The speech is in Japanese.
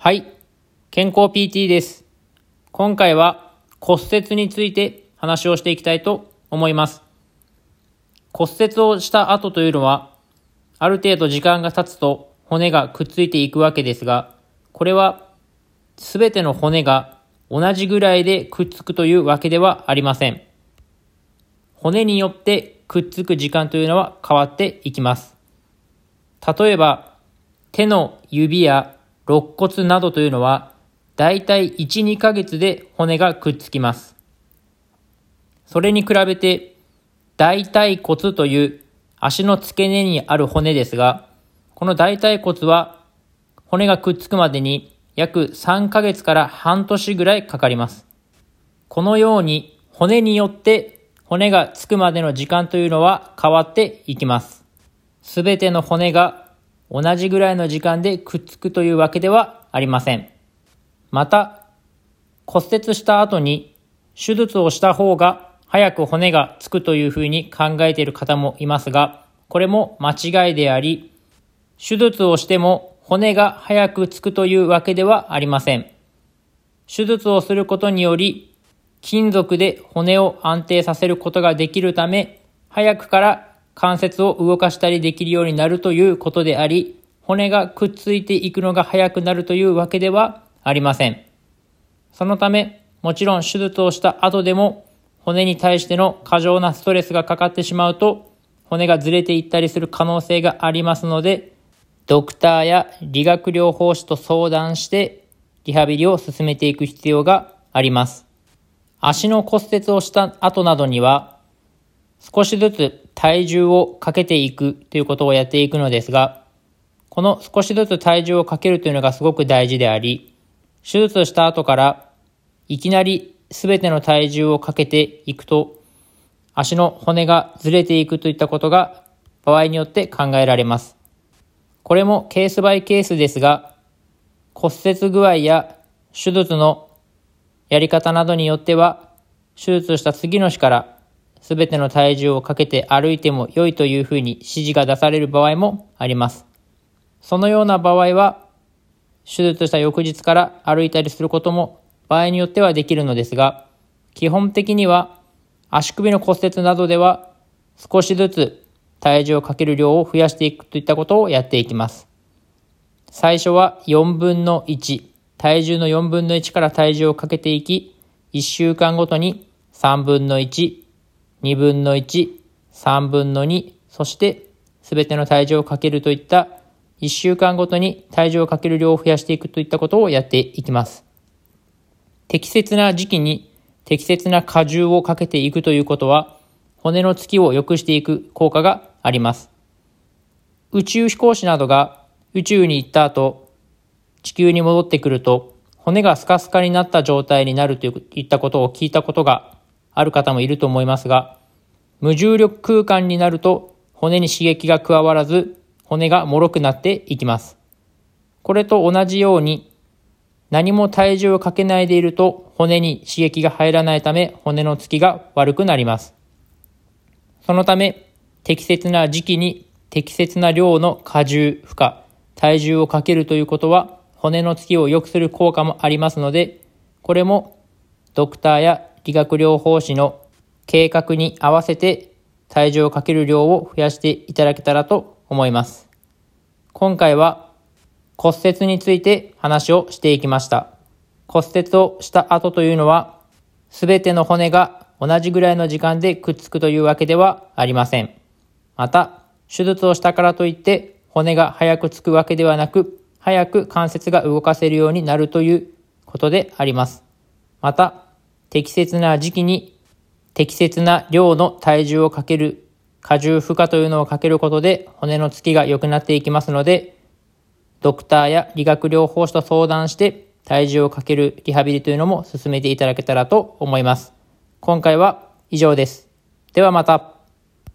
はい。健康 PT です。今回は骨折について話をしていきたいと思います。骨折をした後というのは、ある程度時間が経つと骨がくっついていくわけですが、これは全ての骨が同じぐらいでくっつくというわけではありません。骨によってくっつく時間というのは変わっていきます。例えば、手の指や肋骨などというのは、だいたい1、2ヶ月で骨がくっつきます。それに比べて、大腿骨という足の付け根にある骨ですが、この大腿骨は骨がくっつくまでに約3ヶ月から半年ぐらいかかります。このように骨によって骨がつくまでの時間というのは変わっていきます。すべての骨が同じぐらいの時間でくっつくというわけではありません。また、骨折した後に手術をした方が早く骨がつくというふうに考えている方もいますが、これも間違いであり、手術をしても骨が早くつくというわけではありません。手術をすることにより、金属で骨を安定させることができるため、早くから関節を動かしたりできるようになるということであり、骨がくっついていくのが早くなるというわけではありません。そのため、もちろん手術をした後でも、骨に対しての過剰なストレスがかかってしまうと、骨がずれていったりする可能性がありますので、ドクターや理学療法士と相談して、リハビリを進めていく必要があります。足の骨折をした後などには、少しずつ体重をかけていくということをやっていくのですが、この少しずつ体重をかけるというのがすごく大事であり、手術した後からいきなり全ての体重をかけていくと、足の骨がずれていくといったことが場合によって考えられます。これもケースバイケースですが、骨折具合や手術のやり方などによっては、手術した次の日から全ての体重をかけて歩いても良いというふうに指示が出される場合もあります。そのような場合は、手術した翌日から歩いたりすることも場合によってはできるのですが、基本的には足首の骨折などでは少しずつ体重をかける量を増やしていくといったことをやっていきます。最初は4分の1、体重の4分の1から体重をかけていき、1週間ごとに3分の1、2分の1、3分の2、そして全ての体重をかけるといった1週間ごとに体重をかける量を増やしていくといったことをやっていきます。適切な時期に適切な荷重をかけていくということは、骨のつきを良くしていく効果があります。宇宙飛行士などが宇宙に行った後、地球に戻ってくると、骨がスカスカになった状態になるといったことを聞いたことがある方もいると思いますが、無重力空間になると骨に刺激が加わらず、骨が脆くなっていきます。これと同じように、何も体重をかけないでいると骨に刺激が入らないため骨のつきが悪くなります。そのため適切な時期に適切な量の荷重、負荷、体重をかけるということは骨のつきを良くする効果もありますので、これもドクターや理学療法士の計画に合わせて体重をかける量を増やしていただけたらと思います。今回は骨折について話をしていきました。骨折をした後というのは、すべての骨が同じぐらいの時間でくっつくというわけではありません。また、手術をしたからといって骨が早くつくわけではなく、早く関節が動かせるようになるということであります。また、適切な時期に適切な量の体重をかける、荷重負荷というのをかけることで骨のつきが良くなっていきますので、ドクターや理学療法士と相談して体重をかけるリハビリというのも進めていただけたらと思います。今回は以上です。ではまた。